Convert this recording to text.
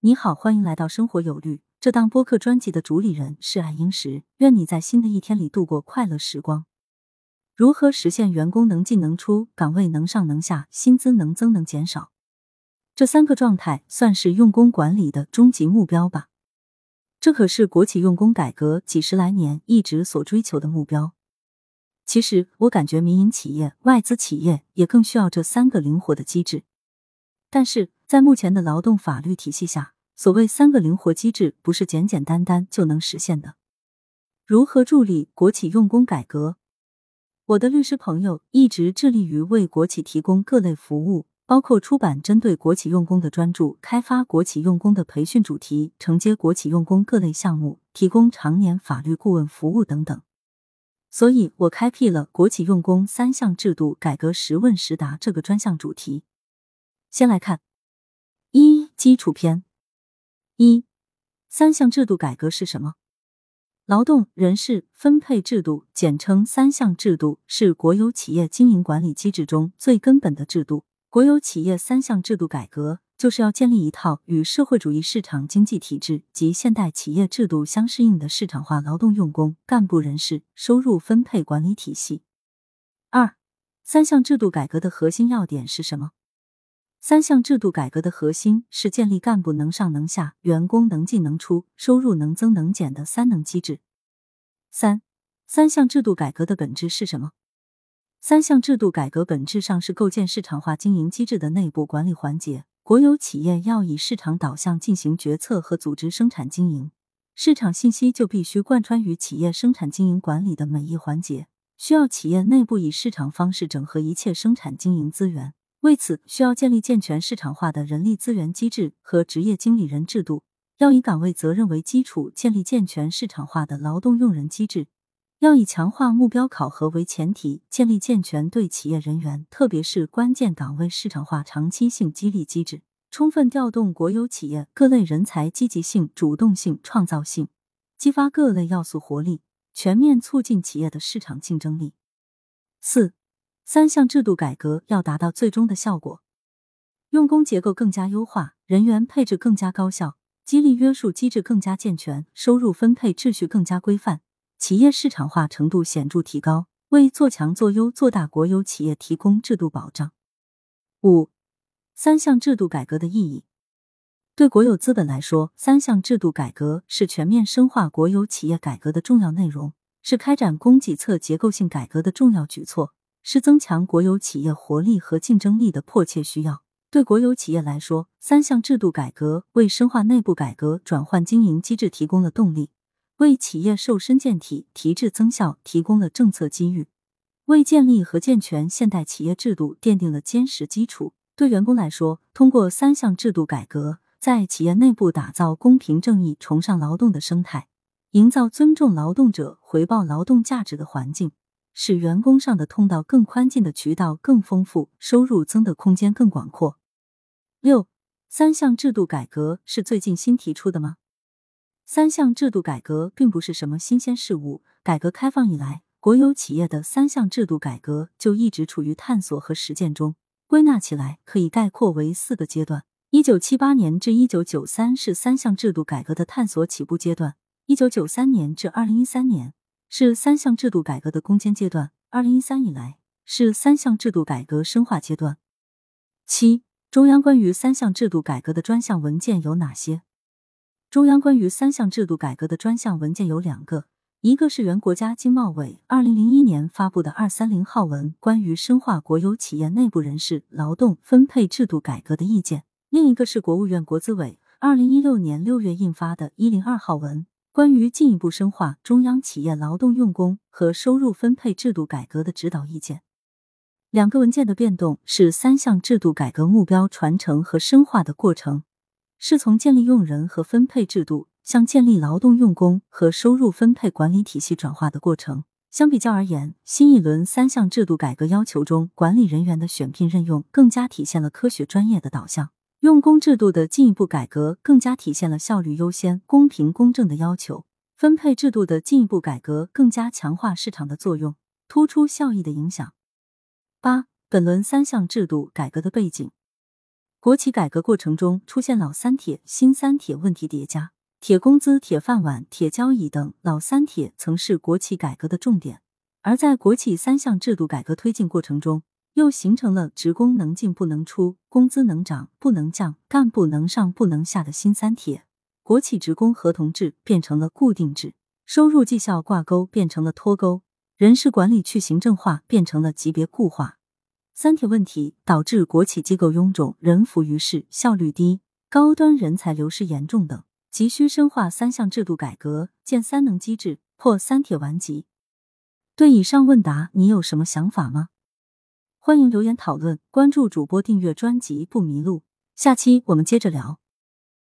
你好，欢迎来到生活有律。这档播客专辑的主理人是爱英石，愿你在新的一天里度过快乐时光。如何实现员工能进能出、岗位能上能下、薪资能增能减少？这三个状态算是用工管理的终极目标吧？这可是国企用工改革几十来年一直所追求的目标。其实，我感觉民营企业、外资企业也更需要这三个灵活的机制。但是在目前的劳动法律体系下，所谓三个灵活机制不是简简单单就能实现的。如何助力国企用工改革？我的律师朋友一直致力于为国企提供各类服务，包括出版针对国企用工的专著、开发国企用工的培训主题、承接国企用工各类项目、提供常年法律顾问服务等等。所以我开辟了国企用工三项制度改革实问实答这个专项主题。先来看基础篇。一三项制度改革是什么？劳动人事分配制度，简称三项制度，是国有企业经营管理机制中最根本的制度。国有企业三项制度改革，就是要建立一套与社会主义市场经济体制及现代企业制度相适应的市场化劳动用工、干部人事收入分配管理体系。二三项制度改革的核心要点是什么？三项制度改革的核心是建立干部能上能下、员工能进能出、收入能增能减的三能机制。三三项制度改革的本质是什么？三项制度改革本质上是构建市场化经营机制的内部管理环节。国有企业要以市场导向进行决策和组织生产经营，市场信息就必须贯穿于企业生产经营管理的每一环节，需要企业内部以市场方式整合一切生产经营资源。为此，需要建立健全市场化的人力资源机制和职业经理人制度；要以岗位责任为基础，建立健全市场化的劳动用人机制；要以强化目标考核为前提，建立健全对企业人员，特别是关键岗位市场化长期性激励机制，充分调动国有企业各类人才积极性、主动性、创造性，激发各类要素活力，全面促进企业的市场竞争力。四。三项制度改革要达到最终的效果，用工结构更加优化，人员配置更加高效，激励约束机制更加健全，收入分配秩序更加规范，企业市场化程度显著提高，为做强做优做大国有企业提供制度保障。五、三项制度改革的意义，对国有资本来说，三项制度改革是全面深化国有企业改革的重要内容，是开展供给侧结构性改革的重要举措。是增强国有企业活力和竞争力的迫切需要。对国有企业来说，三项制度改革为深化内部改革、转换经营机制提供了动力，为企业瘦身健体、提质增效提供了政策机遇，为建立和健全现代企业制度奠定了坚实基础。对员工来说，通过三项制度改革，在企业内部打造公平正义、崇尚劳动的生态，营造尊重劳动者、回报劳动价值的环境。使员工上的通道更宽，进的渠道更丰富，收入增的空间更广阔。六三项制度改革是最近新提出的吗？三项制度改革并不是什么新鲜事物，改革开放以来，国有企业的三项制度改革就一直处于探索和实践中。归纳起来，可以概括为四个阶段：一九七八年至一九九三是三项制度改革的探索起步阶段；一九九三年至二零一三年。是三项制度改革的攻坚阶段，二零一三以来是三项制度改革深化阶段。七、中央关于三项制度改革的专项文件有哪些？中央关于三项制度改革的专项文件有两个，一个是原国家经贸委二零零一年发布的二三零号文，关于深化国有企业内部人事劳动分配制度改革的意见；另一个是国务院国资委二零一六年六月印发的一零二号文。关于进一步深化中央企业劳动用工和收入分配制度改革的指导意见，两个文件的变动是三项制度改革目标传承和深化的过程，是从建立用人和分配制度向建立劳动用工和收入分配管理体系转化的过程。相比较而言，新一轮三项制度改革要求中，管理人员的选聘任用更加体现了科学专业的导向。用工制度的进一步改革更加体现了效率优先、公平公正的要求；分配制度的进一步改革更加强化市场的作用，突出效益的影响。八、本轮三项制度改革的背景。国企改革过程中出现老三铁、新三铁问题叠加，铁工资、铁饭碗、铁交椅等老三铁曾是国企改革的重点，而在国企三项制度改革推进过程中，又形成了职工能进不能出、工资能涨不能降、干部能上不能下的新三铁。国企职工合同制变成了固定制，收入绩效挂钩变成了脱钩，人事管理去行政化变成了级别固化。三铁问题导致国企机构臃肿、人浮于事、效率低、高端人才流失严重等，急需深化三项制度改革，建三能机制，破三铁顽疾。对以上问答，你有什么想法吗？欢迎留言讨论，关注主播，订阅专辑不迷路。下期我们接着聊。